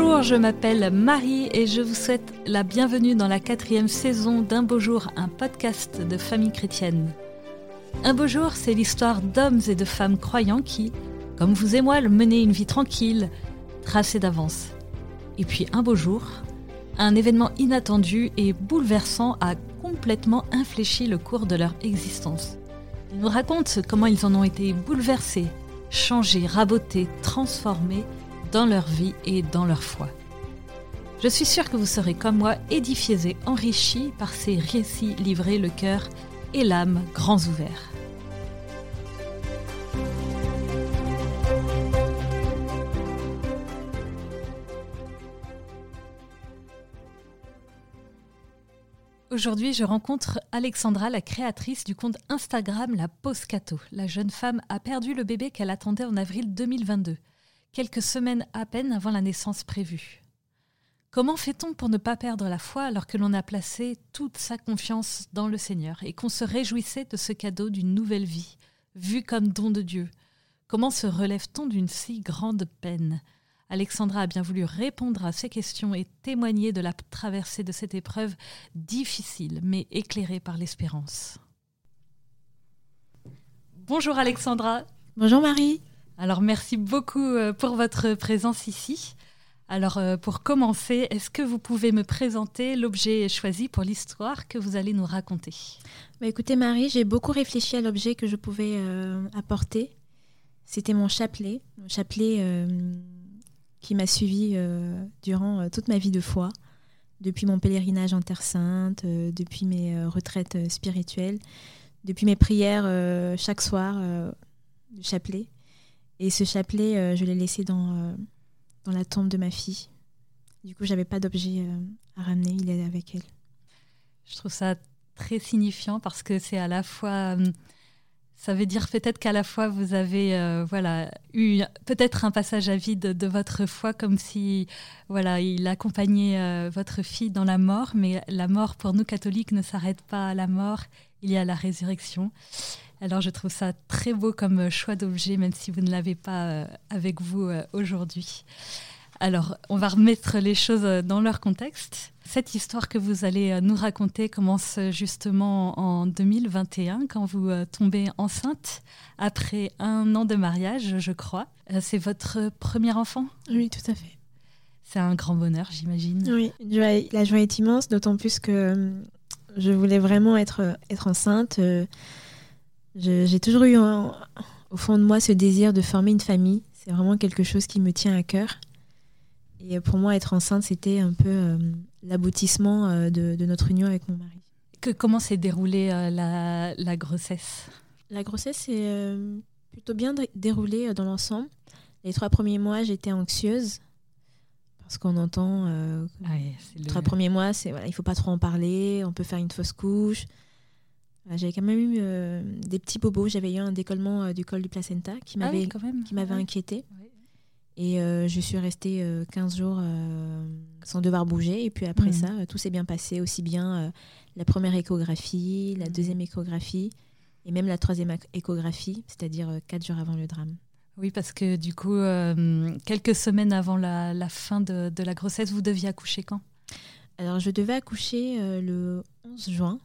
Bonjour, je m'appelle Marie et je vous souhaite la bienvenue dans la quatrième saison d'Un beau jour, un podcast de famille chrétienne. Un beau jour, c'est l'histoire d'hommes et de femmes croyants qui, comme vous et moi, menaient une vie tranquille, tracée d'avance. Et puis un beau jour, un événement inattendu et bouleversant a complètement infléchi le cours de leur existence. Ils nous racontent comment ils en ont été bouleversés, changés, rabotés, transformés dans leur vie et dans leur foi. Je suis sûre que vous serez comme moi édifiés et enrichis par ces récits livrés le cœur et l'âme grands ouverts. Aujourd'hui, je rencontre Alexandra, la créatrice du compte Instagram La Poscato. La jeune femme a perdu le bébé qu'elle attendait en avril 2022, quelques semaines à peine avant la naissance prévue. Comment fait-on pour ne pas perdre la foi alors que l'on a placé toute sa confiance dans le Seigneur et qu'on se réjouissait de ce cadeau d'une nouvelle vie, vue comme don de Dieu? Comment se relève-t-on d'une si grande peine? Alexandra a bien voulu répondre à ces questions et témoigner de la traversée de cette épreuve difficile mais éclairée par l'espérance. Bonjour Alexandra. Bonjour Marie. Alors merci beaucoup euh, pour votre présence ici. Alors euh, pour commencer, est-ce que vous pouvez me présenter l'objet choisi pour l'histoire que vous allez nous raconter? Bah, Écoutez Marie, j'ai beaucoup réfléchi à l'objet que je pouvais euh, apporter. C'était mon chapelet, mon chapelet qui m'a suivi durant toute ma vie de foi, depuis mon pèlerinage en Terre Sainte, depuis mes retraites spirituelles, depuis mes prières chaque soir du chapelet. Et ce chapelet, je l'ai laissé dans, dans la tombe de ma fille. Du coup, j'avais pas d'objet à ramener, il est avec elle. Je trouve ça très signifiant parce que c'est à la fois ça veut dire peut-être qu'à la fois vous avez euh, voilà eu peut-être un passage à vide de, votre foi comme si voilà il accompagnait euh, votre fille dans la mort, mais la mort pour nous catholiques ne s'arrête pas à la mort, il y a la résurrection. Alors je trouve ça très beau comme choix d'objet, même si vous ne l'avez pas euh, avec vous aujourd'hui. Alors, on va remettre les choses dans leur contexte. Cette histoire que vous allez euh, nous raconter commence justement en 2021, quand vous euh, tombez enceinte, après un an de mariage, je crois. Euh, c'est votre premier enfant? Oui, tout à fait. C'est un grand bonheur, j'imagine. Oui, la joie est immense, d'autant plus que je voulais vraiment être, être enceinte. J'ai toujours eu au fond de moi ce désir de former une famille. C'est vraiment quelque chose qui me tient à cœur. Et pour moi, être enceinte, c'était un peu euh, l'aboutissement euh, de, notre union avec mon mari. Que, comment s'est déroulée euh, la, la, grossesse? La grossesse s'est plutôt bien déroulée dans l'ensemble. Les trois premiers mois, j'étais anxieuse. Parce qu'on entend, ah les trois premiers mois, c'est voilà, il faut pas trop en parler, on peut faire une fausse couche. J'avais quand même eu des petits bobos. J'avais eu un décollement du col du placenta qui ah m'avait qui m'avait ah inquiété. Et euh, je suis restée 15 euh, jours euh, sans devoir bouger. Et puis après mhm. ça, tout s'est bien passé, aussi bien la première échographie, la mhm. deuxième échographie et même la troisième échographie, c'est-à-dire 4 jours avant le drame. Oui, parce que du coup, quelques semaines avant la, fin de, la grossesse, vous deviez accoucher quand? Alors, je devais accoucher le 11 juin.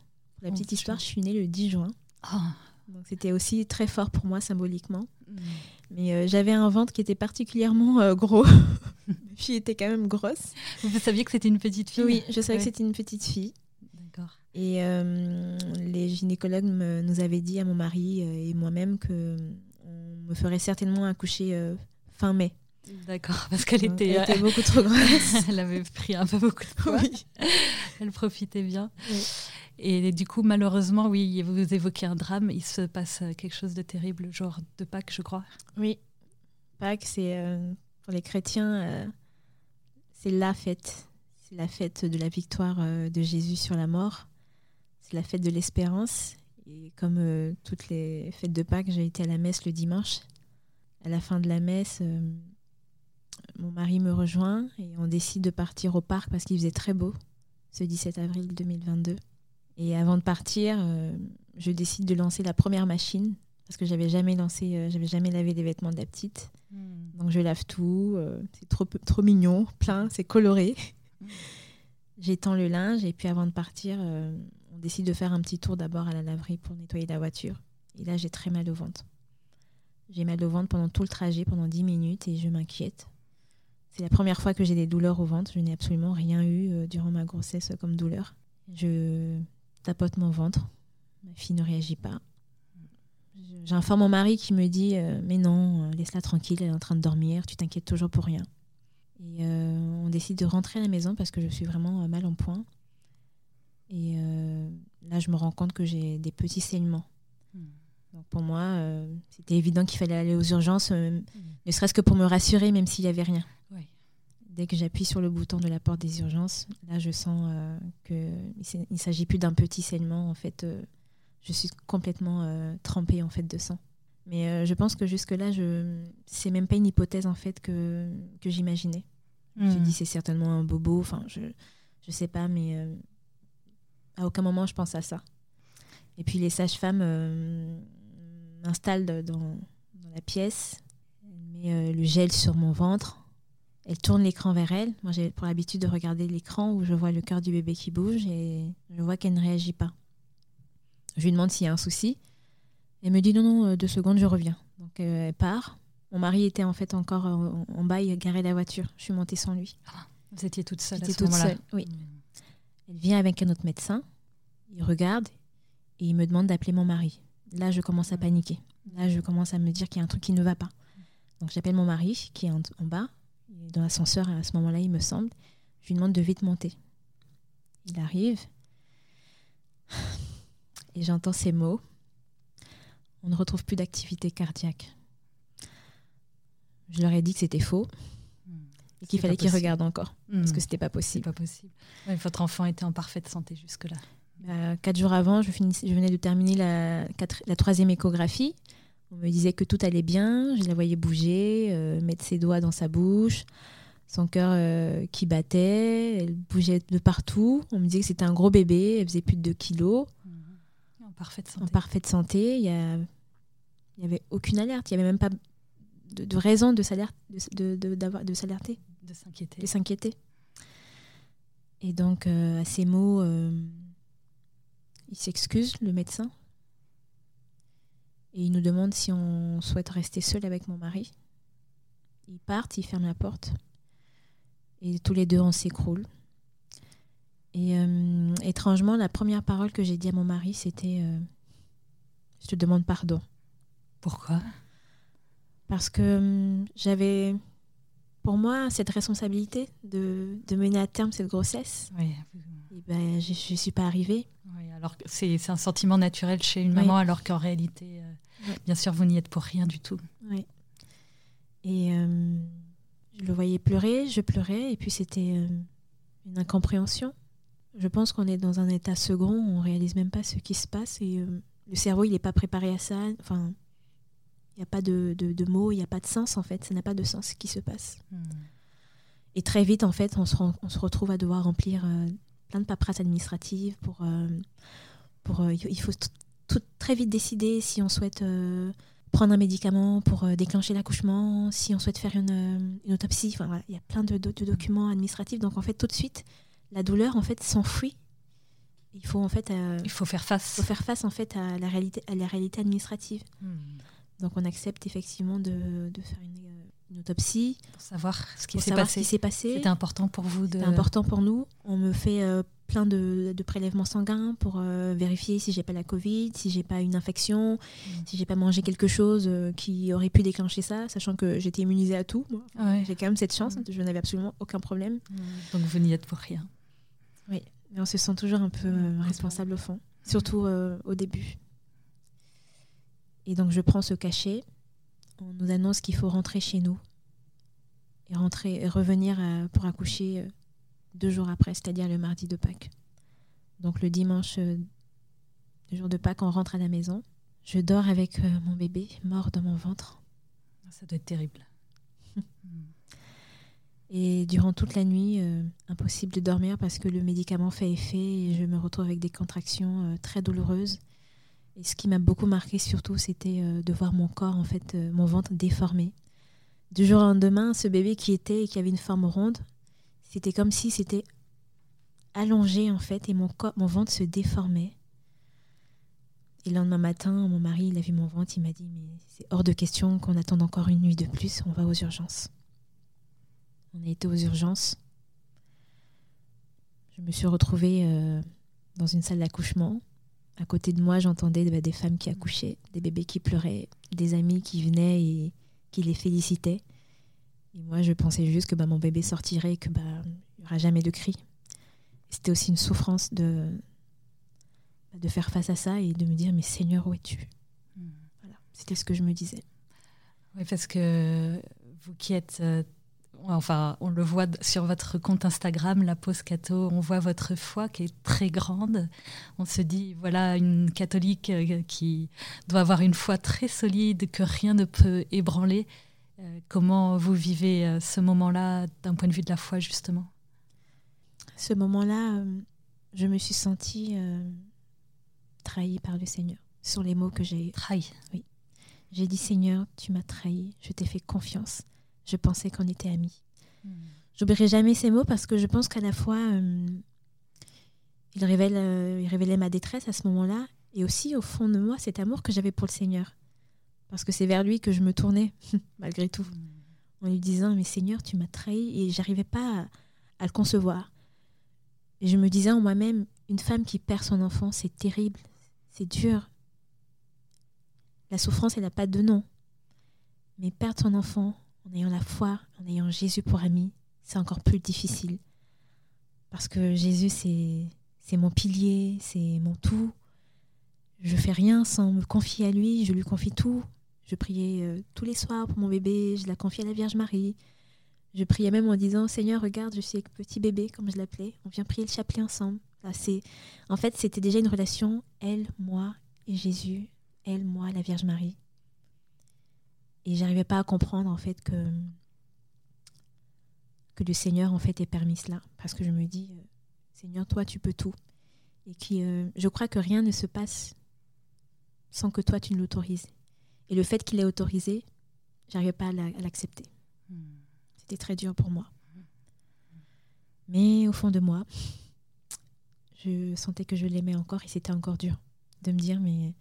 Pour la petite histoire, je suis née le 10 juin. Ah. Donc, c'était aussi très fort pour moi symboliquement. Mhm. Mais euh, j'avais un ventre qui était particulièrement euh, gros. Ma fille était quand même grosse. Vous saviez que c'était une petite fille Oui, je savais que c'était une petite fille. D'accord. Et euh, les gynécologues nous avaient dit à mon mari et moi-même que on me ferait certainement accoucher fin mai. D'accord, parce qu'elle était, elle était beaucoup trop grosse. elle avait pris un peu beaucoup de poids. Oui. elle profitait bien. Oui. Et du coup, malheureusement, oui, vous évoquez un drame. Il se passe euh, quelque chose de terrible, genre de Pâques, je crois. Oui, Pâques, c'est euh, pour les chrétiens, euh, c'est la fête. C'est la fête de la victoire de Jésus sur la mort. C'est la fête de l'espérance. Et comme toutes les fêtes de Pâques, j'ai été à la messe le dimanche. À la fin de la messe, mon mari me rejoint et on décide de partir au parc parce qu'il faisait très beau ce 17 avril 2022. Et avant de partir, euh, je décide de lancer la première machine parce que j'avais jamais lancé, euh, j'avais jamais lavé des vêtements de la petite. Hmm. Donc je lave tout, c'est trop, trop mignon, plein, c'est coloré. Mmh. J'étends le linge et puis avant de partir, on décide de faire un petit tour d'abord à la laverie pour nettoyer la voiture. Et là, j'ai très mal au ventre. J'ai mal au ventre pendant tout le trajet, pendant 10 minutes, et je m'inquiète. C'est la première fois que j'ai des douleurs au ventre. Je n'ai absolument rien eu euh, durant ma grossesse comme douleur. Je tapote mon ventre. Ma fille ne réagit pas. J'informe mon mari qui me dit euh, Mais non, euh, laisse-la tranquille, elle est en train de dormir, tu t'inquiètes toujours pour rien. Et on décide de rentrer à la maison parce que je suis vraiment mal en point. Et là, je me rends compte que j'ai des petits saignements. Donc pour moi, euh, c'était évident qu'il fallait aller aux urgences, euh, mm. ne serait-ce que pour me rassurer, même s'il n'y avait rien. Dès que j'appuie sur le bouton de la porte des urgences, là, je sens euh, qu'il ne s'agit plus d'un petit saignement. En fait, je suis complètement trempée en fait de sang. Mais je pense que jusque-là, je... c'est même pas une hypothèse en fait que, que j'imaginais. Je me mm. dis c'est certainement un bobo. Enfin, je je sais pas, mais à aucun moment je pense à ça. Et puis les sages-femmes m'installe dans, la pièce. Elle met euh, le gel sur mon ventre. Elle tourne l'écran vers elle. Moi, j'ai pour l'habitude de regarder l'écran où je vois le cœur du bébé qui bouge et je vois qu'elle ne réagit pas. Je lui demande s'il y a un souci. Elle me dit non, non, euh, deux secondes, je reviens. Donc euh, elle part. Mon mari était en fait encore en, bas, il garait la voiture. Je suis montée sans lui. Ah, vous étiez toute seule à ce toute seule, oui. Hmm. Elle vient avec un autre médecin. Il regarde et il me demande d'appeler mon mari. Là, je commence à paniquer. Là, je commence à me dire qu'il y a un truc qui ne va pas. Donc, j'appelle mon mari qui est en, bas, dans l'ascenseur, à ce moment-là, il me semble. Je lui demande de vite monter. Il arrive. Et j'entends ces mots. On ne retrouve plus d'activité cardiaque. Je leur ai dit que c'était faux et qu'il fallait qu'ils regardent encore parce que hmm. c'était pas possible. Pas possible. votre enfant était en parfaite santé jusque-là. Euh, quatre jours avant, je, je, venais de terminer la, la, troisième échographie. On me disait que tout allait bien, je la voyais bouger, euh, mettre ses doigts dans sa bouche, son cœur euh, qui battait, elle bougeait de partout. On me disait que c'était un gros bébé, elle faisait plus de 2 kilos. En parfaite santé. En parfaite santé, il n'y avait aucune alerte, il n'y avait même pas de, raison de s'alerter. De, de, de s'alerter. De s'inquiéter. De s'inquiéter. Et donc, à ces mots il s'excuse, le médecin, et il nous demande si on souhaite rester seul avec mon mari. Il part, il ferme la porte, et tous les deux on s'écroule. Et euh, étrangement, la première parole que j'ai dit à mon mari, c'était euh, Je te demande pardon. Pourquoi? Parce que euh, j'avais, pour moi, cette responsabilité de, mener à terme cette grossesse. Oui. Et ben, je ne suis pas arrivée. Alors c'est un sentiment naturel chez une maman, alors qu'en réalité, euh, bien sûr, vous n'y êtes pour rien du tout. Oui. Et euh, je le voyais pleurer, je pleurais, et puis c'était euh, une incompréhension. Je pense qu'on est dans un état second, on réalise même pas ce qui se passe, et le cerveau, il n'est pas préparé à ça. Enfin, il n'y a pas de, de, mots, il n'y a pas de sens, en fait. Ça n'a pas de sens ce qui se passe. Hmm. Et très vite, en fait, on se, on se retrouve à devoir remplir plein de paperasses administratives pour, euh, pour euh, il faut tout, très vite décider si on souhaite euh, prendre un médicament pour déclencher l'accouchement, si on souhaite faire une, une autopsie. Enfin, voilà, il y a plein de, de, documents administratifs. Donc en fait, tout de suite, la douleur en fait s'enfuit. Il faut en fait, il faut faire face. Il faut faire face en fait à la réalité, à la réalité administrative. Hmm. Donc on accepte effectivement de, de faire une une autopsie. Pour savoir ce qui s'est passé. passé. C'était important pour vous de... C'était important pour nous. On me fait euh, plein de, de, prélèvements sanguins pour euh, vérifier si j'ai pas la Covid, si j'ai pas une infection, mm. si j'ai pas mangé quelque chose euh, qui aurait pu déclencher ça, sachant que j'étais immunisée à tout. J'ai quand même cette chance, mm. je n'avais absolument aucun problème. Mm. Donc vous n'y êtes pour rien. Oui, mais on se sent toujours un peu responsable au fond, surtout au début. Et donc je prends ce cachet on nous annonce qu'il faut rentrer chez nous et rentrer et revenir euh, pour accoucher euh, deux jours après, c'est-à-dire le mardi de Pâques. Donc le dimanche, euh, le jour de Pâques, on rentre à la maison. Je dors avec mon bébé mort dans mon ventre. Ça doit être terrible. et durant toute la nuit, impossible de dormir parce que le médicament fait effet et je me retrouve avec des contractions très douloureuses et ce qui m'a beaucoup marqué surtout, c'était euh, de voir mon corps, en fait, euh, mon ventre déformé, du jour au lendemain, ce bébé qui était et qui avait une forme ronde, c'était comme si c'était allongé en fait et mon, ventre se déformait. Et le lendemain matin, mon mari, il a vu mon ventre, il m'a dit Mais c'est hors de question qu'on attende encore une nuit de plus, on va aux urgences. On a été aux urgences. Je me suis retrouvée euh, dans une salle d'accouchement. À côté de moi, j'entendais bah, des femmes qui accouchaient, des bébés qui pleuraient, des amis qui venaient et qui les félicitaient. Et moi, je pensais juste que bah, mon bébé sortirait, que bah, n'y aura jamais de cris. C'était aussi une souffrance de, de faire face à ça et de me dire mais Seigneur où es-tu? Hmm. voilà, c'était ce que je me disais oui parce que vous qui êtes euh, enfin on le voit sur votre compte Instagram la pause catho on voit votre foi qui est très grande on se dit voilà une catholique euh, qui doit avoir une foi très solide que rien ne peut ébranler euh, comment vous vivez ce moment-là d'un point de vue de la foi justement? Ce moment-là je me suis sentie trahi par le Seigneur. Ce sont les mots que j'ai trahi. Oui. J'ai dit Seigneur, tu m'as trahi, je t'ai fait confiance. Je pensais qu'on était amis. Hmm. J'oublierai jamais ces mots parce que je pense qu'à la fois euh, il, révèle, euh, il révélait ma détresse à ce moment-là et aussi au fond de moi cet amour que j'avais pour le Seigneur. Parce que c'est vers lui que je me tournais malgré tout hmm. en lui disant mais Seigneur, tu m'as trahi et j'arrivais pas à, à le concevoir. Et je me disais en moi-même, une femme qui perd son enfant, c'est terrible, c'est dur. La souffrance, elle n'a pas de nom. Mais perdre son enfant en ayant la foi, en ayant Jésus pour ami, c'est encore plus difficile. Parce que Jésus, c'est mon pilier, c'est mon tout. Je fais rien sans me confier à lui, je lui confie tout. Je priais euh, tous les soirs pour mon bébé, je la confie à la Vierge Marie. Je priais même en disant Seigneur, regarde, je suis avec petit bébé, comme je l'appelais. On vient prier le chapelet ensemble en fait, c'était déjà une relation, elle, moi et Jésus, elle, moi, la Vierge Marie. Et j'arrivais pas à comprendre, en fait, que, que le Seigneur, en fait, ait permis cela. Parce que je me dis, euh, Seigneur, toi, tu peux tout. Et qui, euh, je crois que rien ne se passe sans que toi, tu ne l'autorises. Et le fait qu'il ait autorisé, j'arrivais pas à l'accepter. Hmm. C'était très dur pour moi. Mais au fond de moi, je sentais que je l'aimais encore et c'était encore dur de me dire mais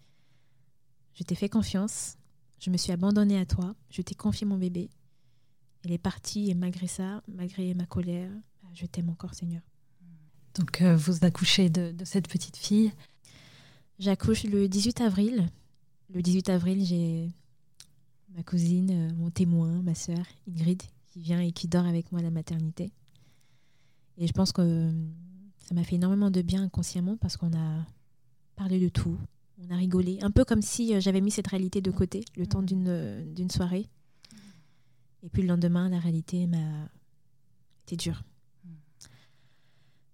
je t'ai fait confiance, je me suis abandonnée à toi, je t'ai confié mon bébé. Elle est partie et malgré ça, malgré ma colère, bah, je t'aime encore Seigneur. Donc euh, vous accouchez de, cette petite fille J'accouche le 18 avril. Le 18 avril, j'ai ma cousine, euh, mon témoin, ma sœur Ingrid, qui vient et qui dort avec moi à la maternité. Et je pense que ça m'a fait énormément de bien inconsciemment parce qu'on a parlé de tout, on a rigolé, un peu comme si euh, j'avais mis cette réalité de côté le temps d'une euh, d'une soirée. Et puis le lendemain, la réalité m'a été dure.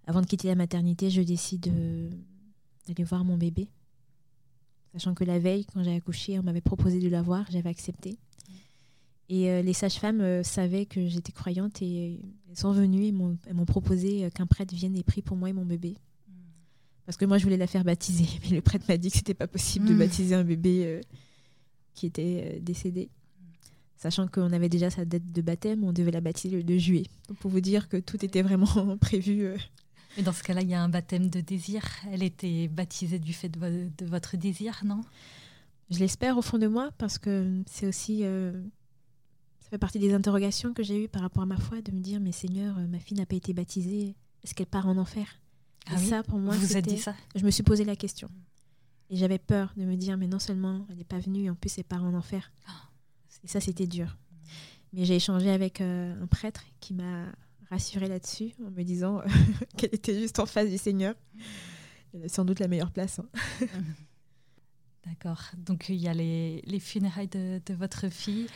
Avant de quitter la maternité, je décide d'aller voir mon bébé. Sachant que la veille, quand j'ai accouché, on m'avait proposé de la voir, j'avais accepté. Et euh, les sages-femmes euh, savaient que j'étais croyante et elles sont venues et m'ont proposé euh, qu'un prêtre vienne et prie pour moi et mon bébé. Parce que moi, je voulais la faire baptiser, mais le prêtre m'a dit que c'était pas possible de hmm. baptiser un bébé qui était décédé. Sachant qu'on avait déjà sa date de baptême, on devait la baptiser le 2 juillet. Donc pour vous dire que tout était vraiment prévu. Mais dans ce cas-là, il y a un baptême de désir. Elle était baptisée du fait de, votre désir, non? Je l'espère au fond de moi parce que c'est aussi ça fait partie des interrogations que j'ai eues par rapport à ma foi, de me dire, mais Seigneur, euh, ma fille n'a pas été baptisée, est-ce qu'elle part en enfer? Ah Et ça, pour moi, vous dit ça Je me suis posé la question. Et j'avais peur de me dire, mais non seulement elle n'est pas venue, en plus elle part en enfer. Ah, et ça, c'était dur. Mais j'ai échangé avec euh, un prêtre qui m'a rassuré là-dessus en me disant qu'elle était juste en face du Seigneur. sans doute la meilleure place. Hein. D'accord. Donc il y a les, funérailles de, de, votre fille.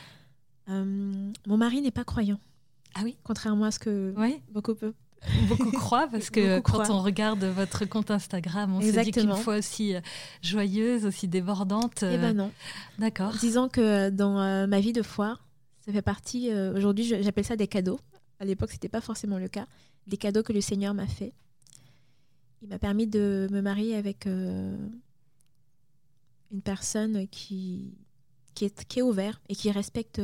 Euh, mon mari n'est pas croyant. Ah oui Contrairement à ce que beaucoup peuvent. Beaucoup croient parce que quand on regarde votre compte Instagram, on se dit qu'une fois aussi euh, joyeuse, aussi débordante. Eh ben non. D'accord. Disons que dans euh, ma vie de foi, ça fait partie. Aujourd'hui, j'appelle ça des cadeaux. À l'époque, c'était pas forcément le cas. Des cadeaux que le Seigneur m'a fait. Il m'a permis de me marier avec une personne qui qui est, qui est ouvert et qui respecte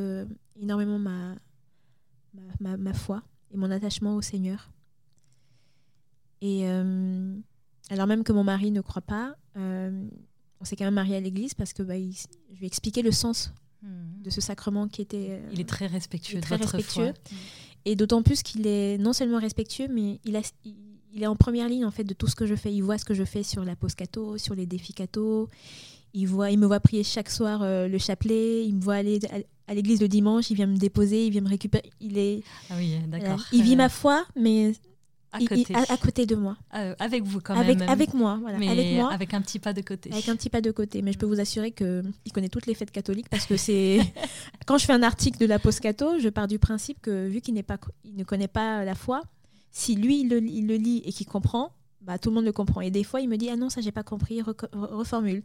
énormément ma, ma, ma, foi et mon attachement au Seigneur. Et alors même que mon mari ne croit pas, on s'est quand même marié à l'église parce que bah, je lui ai expliqué le sens hmm. de ce sacrement qui était. il est très respectueux. très respectueux. Et d'autant plus qu'il est non seulement respectueux, mais il, a, il, est en première ligne en fait de tout ce que je fais. Il voit ce que je fais sur la pause cato, sur les défis cato. Il, voit, il me voit prier chaque soir euh, le chapelet. Il me voit aller à, l'église le dimanche. Il vient me déposer. Il vient me récupérer. Il est. Ah oui, d'accord. Il vit ma foi, mais à côté. à, côté de moi. Euh, avec vous quand avec, même. Avec moi, voilà. Mais avec moi. Avec un petit pas de côté. Avec un petit pas de côté. Mais je peux vous assurer qu'il connaît toutes les fêtes catholiques parce que c'est. Quand je fais un article de la post catho, je pars du principe que vu qu'il pas, il ne connaît pas la foi, si lui il le, il le lit et qu'il comprend, bah, tout le monde le comprend. Et des fois, il me dit Ah non, ça j'ai pas compris, reformule.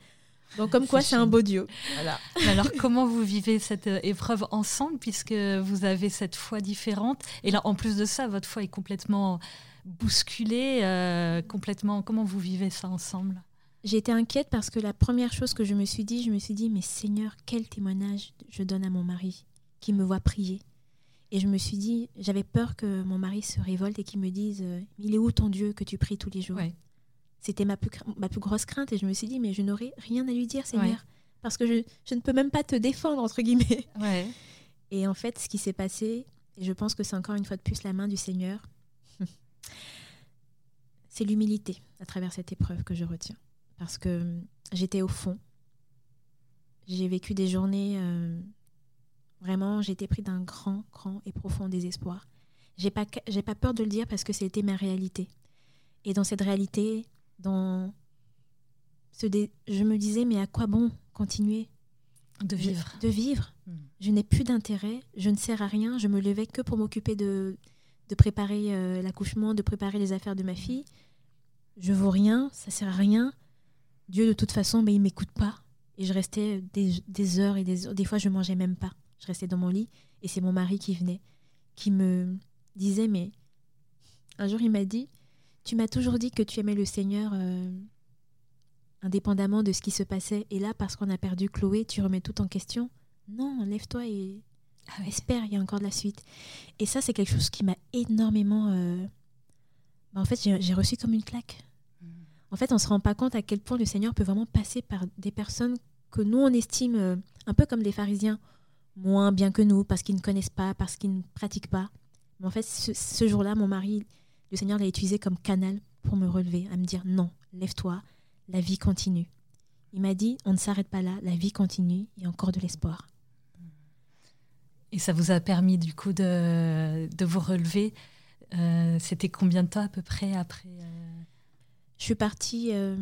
Donc comme quoi c'est un beau dieu. Voilà. Alors comment vous vivez cette euh, épreuve ensemble puisque vous avez cette foi différente? Et là en plus de ça votre foi est complètement bousculé euh, complètement. Comment vous vivez ça ensemble? J'ai été inquiète parce que la première chose que je me suis dit, je me suis dit, mais Seigneur, quel témoignage je donne à mon mari qui me voit prier. Et je me suis dit, j'avais peur que mon mari se révolte et qu'il me dise, euh, il est où ton Dieu que tu pries tous les jours? C'était ma plus, ma plus grosse crainte et je me suis dit, mais je n'aurai rien à lui dire, Seigneur, parce que je, je, ne peux même pas te défendre, entre guillemets. Et en fait, ce qui s'est passé, et je pense que c'est encore une fois de plus la main du Seigneur, c'est l'humilité à travers cette épreuve que je retiens. Parce que j'étais au fond. J'ai vécu des journées. Euh, vraiment, j'étais pris d'un grand, grand et profond désespoir. J'ai pas, j'ai pas peur de le dire parce que c'était ma réalité. Et dans cette réalité, dans ce je me disais, mais à quoi bon continuer de vivre De vivre? Hmm. Je n'ai plus d'intérêt, je ne sers à rien, je me levais que pour m'occuper de, de préparer euh, l'accouchement, de préparer les affaires de ma fille. Je vaux rien, ça sert à rien. Dieu, de toute façon, ben, il m'écoute pas. Et je restais des, heures et des. Des fois, je mangeais même pas. Je restais dans mon lit et c'est mon mari qui venait, qui me disait Mais un jour, il m'a dit Tu m'as toujours dit que tu aimais le Seigneur euh, indépendamment de ce qui se passait. Et là, parce qu'on a perdu Chloé, tu remets tout en question. Non, lève-toi et ah Espère, il y a encore de la suite. Et ça, c'est quelque chose qui m'a énormément. Euh, bah, en fait, j'ai reçu comme une claque. Mm. En fait, on ne se rend pas compte à quel point le Seigneur peut vraiment passer par des personnes que nous, on estime euh, un peu comme des pharisiens, moins bien que nous, parce qu'ils ne connaissent pas, parce qu'ils ne pratiquent pas. Mais en fait, ce, jour-là, mon mari, le Seigneur l'a utilisé comme canal pour me relever, à me dire non, lève-toi, la vie continue. Il m'a dit, on ne s'arrête pas là, la vie continue, il y a encore de l'espoir. Et ça vous a permis du coup de, de vous relever. Euh, c'était combien de temps à peu près après euh? Je suis partie, euh,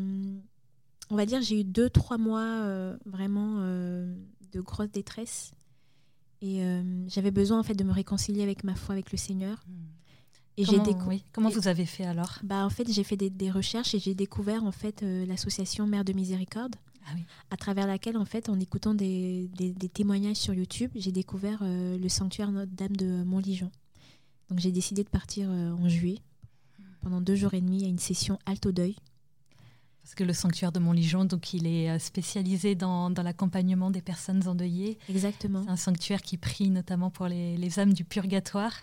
on va dire, j'ai eu deux, trois mois vraiment de grosse détresse. Et j'avais besoin en fait de me réconcilier avec ma foi, avec le Seigneur. Hmm. Et comment, oui. comment vous avez fait alors? Bah, En fait, j'ai fait des, des, recherches et j'ai découvert en fait l'association Mère de Miséricorde. Ah à travers laquelle, en fait, en écoutant des, témoignages sur YouTube, j'ai découvert euh, le sanctuaire Notre-Dame de Montligeon. Donc j'ai décidé de partir euh, en juillet, pendant deux jours et demi, à une session halte au deuil. Parce que le sanctuaire de Montligeon, donc il est euh, spécialisé dans, l'accompagnement des personnes endeuillées. Exactement. C'est un sanctuaire qui prie notamment pour les, les âmes du purgatoire.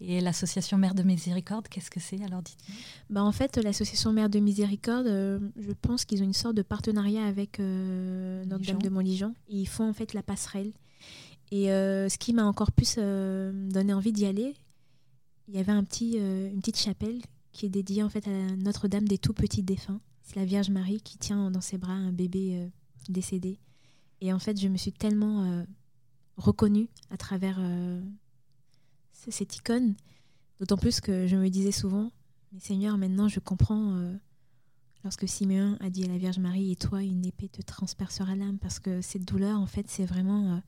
Et l'association Mère de Miséricorde, qu'est-ce que c'est alors dites-nous bah En fait, l'association Mère de Miséricorde, euh, je pense qu'ils ont une sorte de partenariat avec euh, Notre-Dame de Montligeon. Ils font en fait la passerelle. Et euh, ce qui m'a encore plus donné envie d'y aller, il y avait un petit, une petite chapelle qui est dédiée en fait à Notre-Dame des tout petits défunts. C'est la Vierge Marie qui tient dans ses bras un bébé décédé. Et en fait, je me suis tellement reconnue à travers cette icône. D'autant plus que je me disais souvent, mais Seigneur, maintenant je comprends euh, lorsque Simeon a dit à la Vierge Marie, et toi, une épée te transpercera l'âme, parce que cette douleur, en fait, c'est vraiment euh,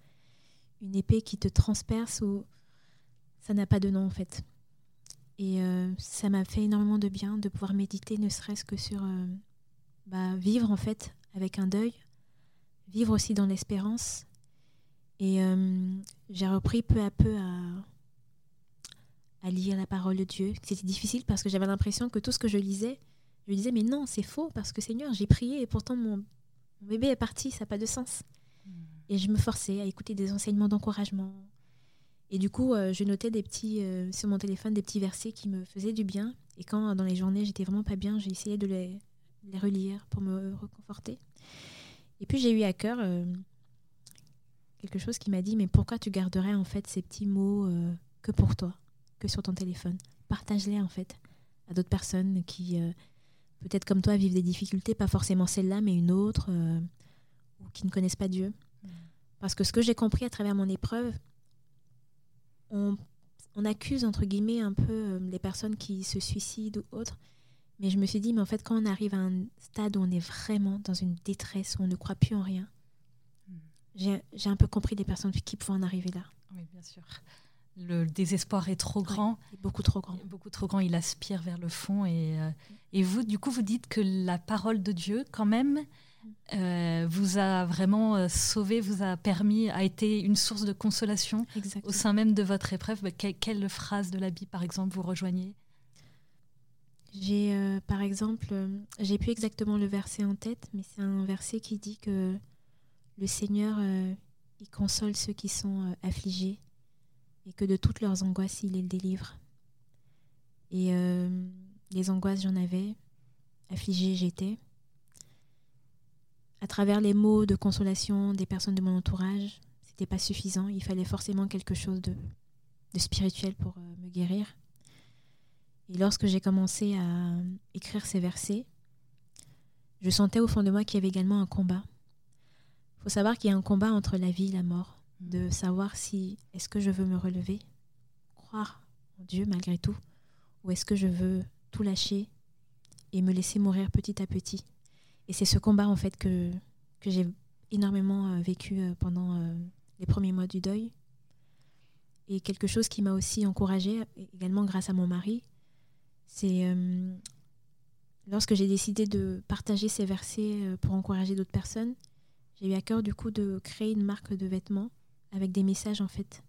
une épée qui te transperce ou ça n'a pas de nom, en fait. Et euh, ça m'a fait énormément de bien de pouvoir méditer, ne serait-ce que sur bah, vivre, en fait, avec un deuil, vivre aussi dans l'espérance. Et j'ai repris peu à peu à à lire la parole de Dieu. C'était difficile parce que j'avais l'impression que tout ce que je lisais, je disais mais non, c'est faux parce que Seigneur, j'ai prié et pourtant mon, bébé est parti, ça n'a pas de sens. Hmm. Et je me forçais à écouter des enseignements d'encouragement. Et du coup, je notais des petits, sur mon téléphone des petits versets qui me faisaient du bien. Et quand dans les journées j'étais vraiment pas bien, j'ai essayé de les, les, relire pour me reconforter. Et puis j'ai eu à cœur quelque chose qui m'a dit mais pourquoi tu garderais en fait ces petits mots que pour toi, que sur ton téléphone Partage-les en fait à d'autres personnes qui peut-être comme toi, vivent des difficultés, pas forcément celle-là, mais une autre, euh, ou qui ne connaissent pas Dieu. Mm. Parce que ce que j'ai compris à travers mon épreuve, on, accuse, entre guillemets, un peu euh, les personnes qui se suicident ou autres. Mais je me suis dit, mais en fait, quand on arrive à un stade où on est vraiment dans une détresse, où on ne croit plus en rien, mm. j'ai un peu compris les personnes qui pouvaient en arriver là. Oui, bien sûr le désespoir est trop grand. beaucoup trop grand. Beaucoup trop grand, il aspire vers le fond. Et, euh, et, vous, du coup, vous dites que la parole de Dieu, quand même, euh, vous a vraiment euh, sauvé, vous a permis, a été une source de consolation au sein même de votre épreuve. Bah, quelle, phrase de la Bible, par exemple, vous rejoignez? J'ai, par exemple, j'ai plus exactement le verset en tête, mais c'est un verset qui dit que le Seigneur, il console ceux qui sont affligés et que de toutes leurs angoisses, il les délivre. Et euh, les angoisses, j'en avais, affligée, j'étais. À travers les mots de consolation des personnes de mon entourage, c'était pas suffisant. Il fallait forcément quelque chose de, spirituel pour euh, me guérir. Et lorsque j'ai commencé à écrire ces versets, je sentais au fond de moi qu'il y avait également un combat. Il faut savoir qu'il y a un combat entre la vie et la mort de savoir si est-ce que je veux me relever, croire en Dieu malgré tout, ou est-ce que je veux tout lâcher et me laisser mourir petit à petit. Et c'est ce combat en fait que, que j'ai énormément euh, vécu euh, pendant euh, les premiers mois du deuil. Et quelque chose qui m'a aussi encouragée, également grâce à mon mari, c'est lorsque j'ai décidé de partager ces versets pour encourager d'autres personnes, j'ai eu à cœur du coup de créer une marque de vêtements avec des messages en fait.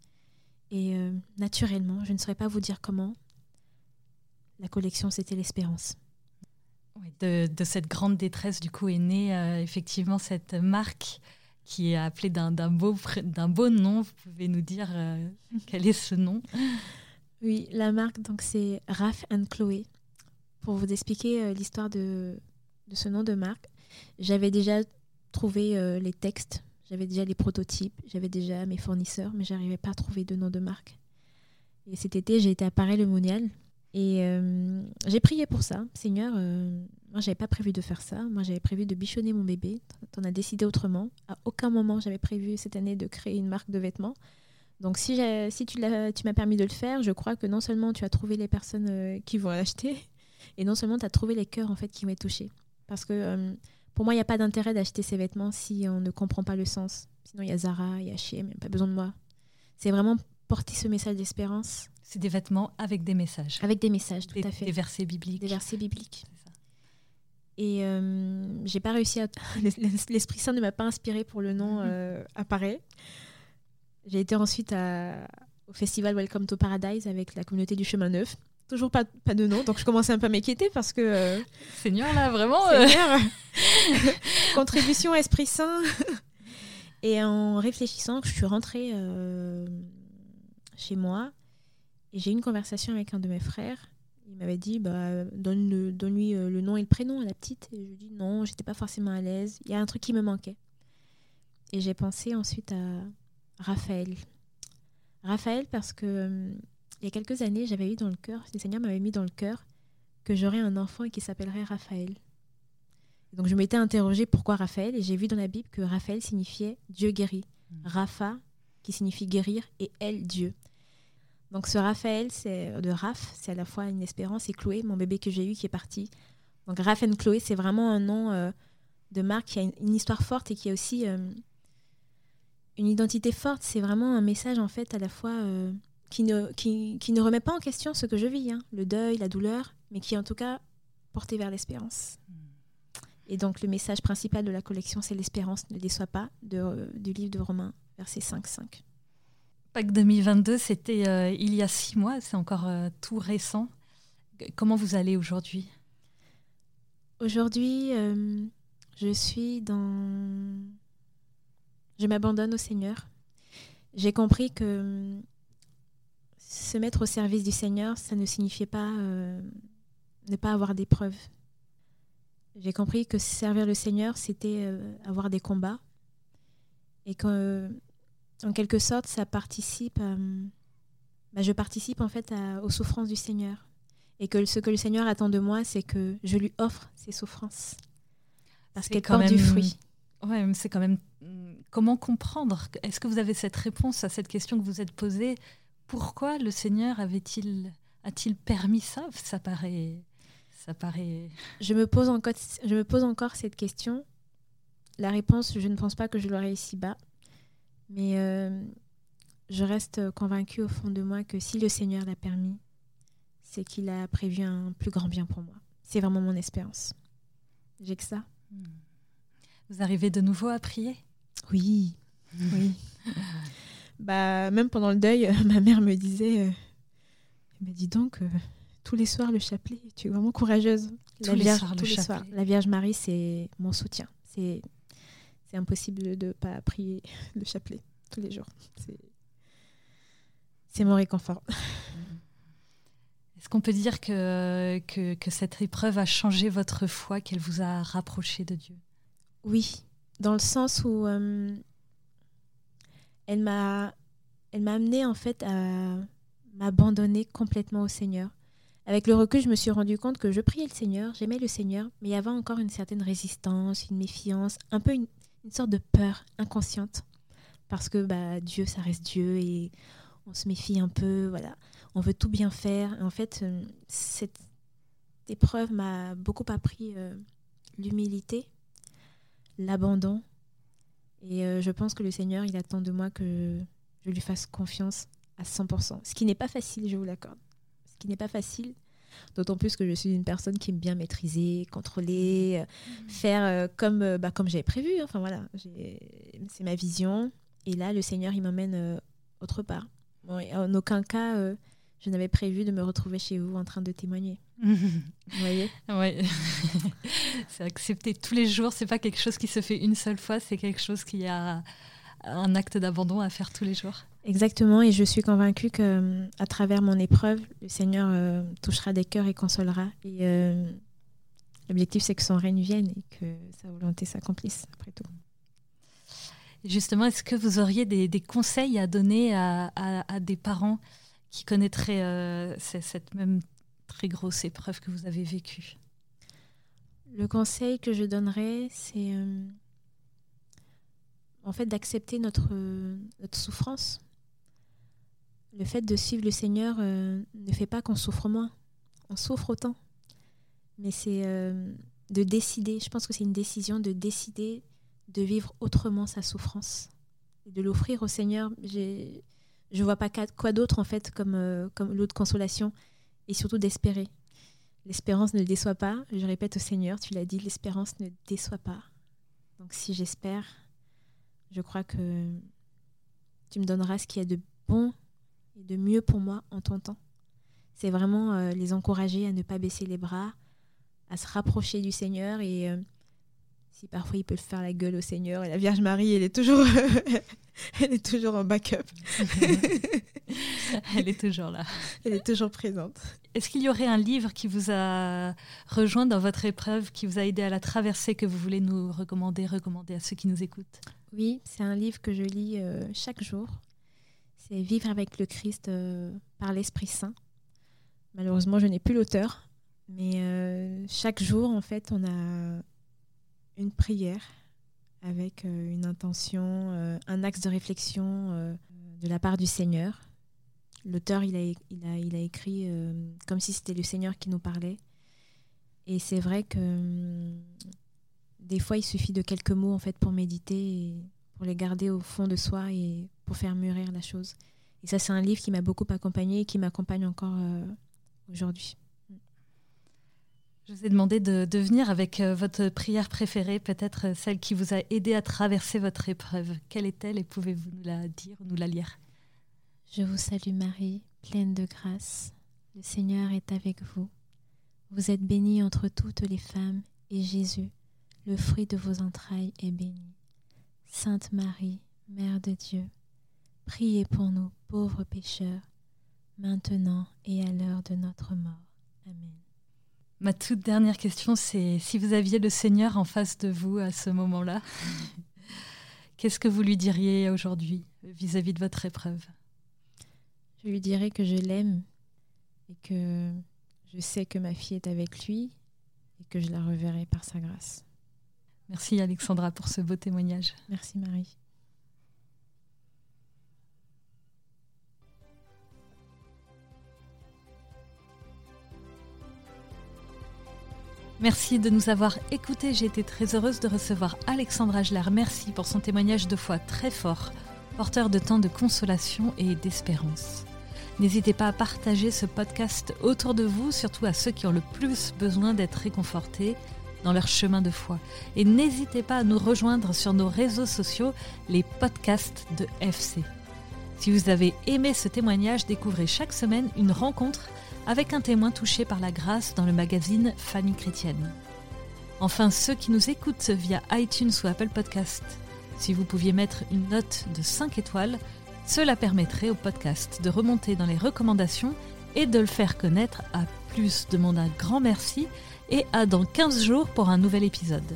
Et euh, naturellement, je ne saurais pas vous dire comment, la collection c'était l'espérance. de, cette grande détresse, du coup, est née euh, effectivement cette marque qui est appelée d'un beau, beau nom. Vous pouvez nous dire euh, quel est ce nom? Oui, la marque, donc c'est Raph and Chloé. Pour vous expliquer l'histoire de, de, ce nom de marque, j'avais déjà trouvé les textes j'avais déjà les prototypes, j'avais déjà mes fournisseurs, mais j'arrivais pas à trouver de nom de marque. Et cet été, j'ai été à Paris-le-Monial et euh, j'ai prié pour ça. Seigneur, euh, moi, j'avais pas prévu de faire ça. Moi, j'avais prévu de bichonner mon bébé. Tu en as décidé autrement. À aucun moment, j'avais prévu cette année de créer une marque de vêtements. Donc, si, si tu m'as permis de le faire, je crois que non seulement tu as trouvé les personnes euh, qui vont l'acheter, et non seulement tu as trouvé les cœurs en fait, qui vont être touchés. Parce que pour moi, il n'y a pas d'intérêt d'acheter ces vêtements si on ne comprend pas le sens. Sinon, il y a Zara, il y a H&M, il n'y a pas besoin de moi. C'est vraiment porter ce message d'espérance. C'est des vêtements avec des messages. Avec des messages, tout à fait. Des versets bibliques. Des versets bibliques. Et euh, j'ai pas réussi à. L'Esprit Saint ne m'a pas inspiré pour le nom euh, apparaît. J'ai été ensuite au festival Welcome to Paradise avec la communauté du Chemin Neuf toujours pas, pas de nom. Donc je commençais un peu à m'inquiéter parce que. Euh, Seigneur, là, vraiment. Euh, Contribution Esprit Saint. et en réfléchissant, je suis rentrée euh, chez moi et j'ai eu une conversation avec un de mes frères. Il m'avait dit bah, donne-lui donne le, le nom et le prénom à la petite. Et je lui ai dit non, j'étais pas forcément à l'aise. Il y a un truc qui me manquait. Et j'ai pensé ensuite à Raphaël. Raphaël parce que il y a quelques années, j'avais eu dans le cœur, le Seigneur m'avait mis dans le cœur que j'aurais un enfant qui s'appellerait Raphaël. donc je m'étais interrogée pourquoi Raphaël et j'ai vu dans la Bible que Raphaël signifiait Dieu guérit. Hmm. Rapha qui signifie guérir et elle Dieu. Donc ce Raphaël, c'est de Raph, c'est à la fois une espérance et Chloé, mon bébé que j'ai eu qui est parti. Donc Raph Chloé, c'est vraiment un nom euh, de marque qui a une, histoire forte et qui a aussi euh, une identité forte. C'est vraiment un message en fait à la fois euh, qui ne, qui, qui, ne remet pas en question ce que je vis, hein, le deuil, la douleur, mais qui en tout cas porté vers l'espérance. Hmm. Et donc le message principal de la collection, c'est l'espérance ne déçoit pas, de, euh, du livre de Romains, verset 5-5. Pâques 2022, c'était euh, il y a six mois, c'est encore euh, tout récent. Comment vous allez aujourd'hui? Aujourd'hui, je suis dans je m'abandonne au Seigneur. J'ai compris que se mettre au service du Seigneur, ça ne signifiait pas euh, ne pas avoir d'épreuves. J'ai compris que servir le Seigneur, c'était euh, avoir des combats. Et qu'en en quelque sorte, ça participe. Bah, je participe en fait aux souffrances du Seigneur. Et que ce que le Seigneur attend de moi, c'est que je lui offre ses souffrances. Parce qu'elle porte du fruit. Ouais, c'est quand même. Hmm, comment comprendre? Est-ce que vous avez cette réponse à cette question que vous êtes posée? Pourquoi le Seigneur avait-il a-t-il permis ça? Ça paraît. Ça paraît. Je me pose encore, je me pose encore cette question. La réponse, je ne pense pas que je l'aurai ici-bas, mais euh, je reste convaincue au fond de moi que si le Seigneur l'a permis, c'est qu'il a prévu un plus grand bien pour moi. C'est vraiment mon espérance. J'ai que ça. Hmm. Vous arrivez de nouveau à prier? Oui, oui. Bah, même pendant le deuil, ma mère me disait, euh, dis donc, euh, tous les soirs le chapelet, tu es vraiment courageuse. Tous la les Vierge, soirs, tous les soirs. La Vierge Marie, c'est mon soutien. C'est c'est impossible de ne pas prier le chapelet tous les jours. C'est mon réconfort. Est-ce qu'on peut dire que, que, que, cette épreuve a changé votre foi, qu'elle vous a rapproché de Dieu? Oui, dans le sens où euh, elle m'a elle m'a amené en fait à m'abandonner complètement au Seigneur. Avec le recul, je me suis rendu compte que je priais le Seigneur, j'aimais le Seigneur, mais il y avait encore une certaine résistance, une méfiance, un peu une, sorte de peur inconsciente. Parce que bah, Dieu, ça reste Dieu et on se méfie un peu, voilà. On veut tout bien faire. En fait, euh, cette épreuve m'a beaucoup appris euh, l'humilité, l'abandon. Et euh, je pense que le Seigneur, il attend de moi que je lui fasse confiance à 100%. Ce qui n'est pas facile, je vous l'accorde. Ce qui n'est pas facile, D'autant plus que je suis une personne qui aime bien maîtriser, contrôler, mmh. faire comme, bah, comme j'avais prévu. Enfin voilà, c'est ma vision. Et là, le Seigneur, il m'emmène autre part en aucun cas, euh, je n'avais prévu de me retrouver chez vous en train de témoigner. vous voyez Oui. c'est accepter tous les jours. C'est pas quelque chose qui se fait une seule fois. C'est quelque chose qui a un acte d'abandon à faire tous les jours. Exactement. Et je suis convaincue que euh, à travers mon épreuve, le Seigneur euh, touchera des cœurs et consolera. Et l'objectif, c'est que son règne vienne et que sa volonté s'accomplisse après tout. Justement, est-ce que vous auriez des, conseils à donner à, des parents qui connaîtraient euh, cette même très grosse épreuve que vous avez vécue Le conseil que je donnerais, c'est euh, en fait d'accepter notre, notre souffrance. Le fait de suivre le Seigneur euh, ne fait pas qu'on souffre moins. On souffre autant. Mais c'est de décider, je pense que c'est une décision de décider de vivre autrement sa souffrance et de l'offrir au Seigneur. Je vois pas quoi d'autre en fait comme, euh, comme l'eau de consolation et surtout d'espérer. L'espérance ne déçoit pas. Je répète au Seigneur, tu l'as dit, l'espérance ne déçoit pas. Donc si j'espère, je crois que tu me donneras ce qu'il y a de bon et de mieux pour moi en ton temps. C'est vraiment euh, les encourager à ne pas baisser les bras, à se rapprocher du Seigneur et euh, si parfois ils peuvent faire la gueule au Seigneur et la Vierge Marie, elle est toujours, elle est toujours en backup. elle est toujours là. Elle est toujours présente. Est-ce qu'il y aurait un livre qui vous a rejoint dans votre épreuve, qui vous a aidé à la traverser, que vous voulez nous recommander, recommander à ceux qui nous écoutent? Oui, c'est un livre que je lis euh, chaque jour. C'est Vivre avec le Christ euh, par l'Esprit Saint. Malheureusement, je n'ai plus l'auteur, mais euh, chaque jour, en fait, on a une prière avec euh, une intention, euh, un axe de réflexion euh, de la part du Seigneur. L'auteur, il a, écrit comme si c'était le Seigneur qui nous parlait. Et c'est vrai que hum, des fois, il suffit de quelques mots en fait pour méditer et pour les garder au fond de soi et pour faire mûrir la chose. Et ça, c'est un livre qui m'a beaucoup accompagné et qui m'accompagne encore aujourd'hui. Je vous ai demandé de, venir avec euh, votre prière préférée, peut-être euh, celle qui vous a aidé à traverser votre épreuve. Quelle est-elle et pouvez-vous nous la dire ou nous la lire? Je vous salue Marie, pleine de grâce. Le Seigneur est avec vous. Vous êtes bénie entre toutes les femmes et Jésus, le fruit de vos entrailles, est béni. Sainte Marie, Mère de Dieu, priez pour nous pauvres pécheurs, maintenant et à l'heure de notre mort. Amen. Ma toute dernière question, c'est si vous aviez le Seigneur en face de vous à ce moment-là, qu'est-ce que vous lui diriez aujourd'hui vis-à-vis de votre épreuve? Je lui dirais que je l'aime et que je sais que ma fille est avec lui et que je la reverrai par sa grâce. Merci Alexandra pour ce beau témoignage. Merci Marie. Merci de nous avoir écoutés. J'ai été très heureuse de recevoir Alexandra Agler. Merci pour son témoignage de foi très fort, porteur de temps de consolation et d'espérance. N'hésitez pas à partager ce podcast autour de vous, surtout à ceux qui ont le plus besoin d'être réconfortés dans leur chemin de foi. Et n'hésitez pas à nous rejoindre sur nos réseaux sociaux, les podcasts de FC. Si vous avez aimé ce témoignage, découvrez chaque semaine une rencontre avec un témoin touché par la grâce dans le magazine Famille chrétienne. Enfin, ceux qui nous écoutent via iTunes ou Apple Podcast, si vous pouviez mettre une note de 5 étoiles, cela permettrait au podcast de remonter dans les recommandations et de le faire connaître à plus de monde. Un grand merci et à dans 15 jours pour un nouvel épisode.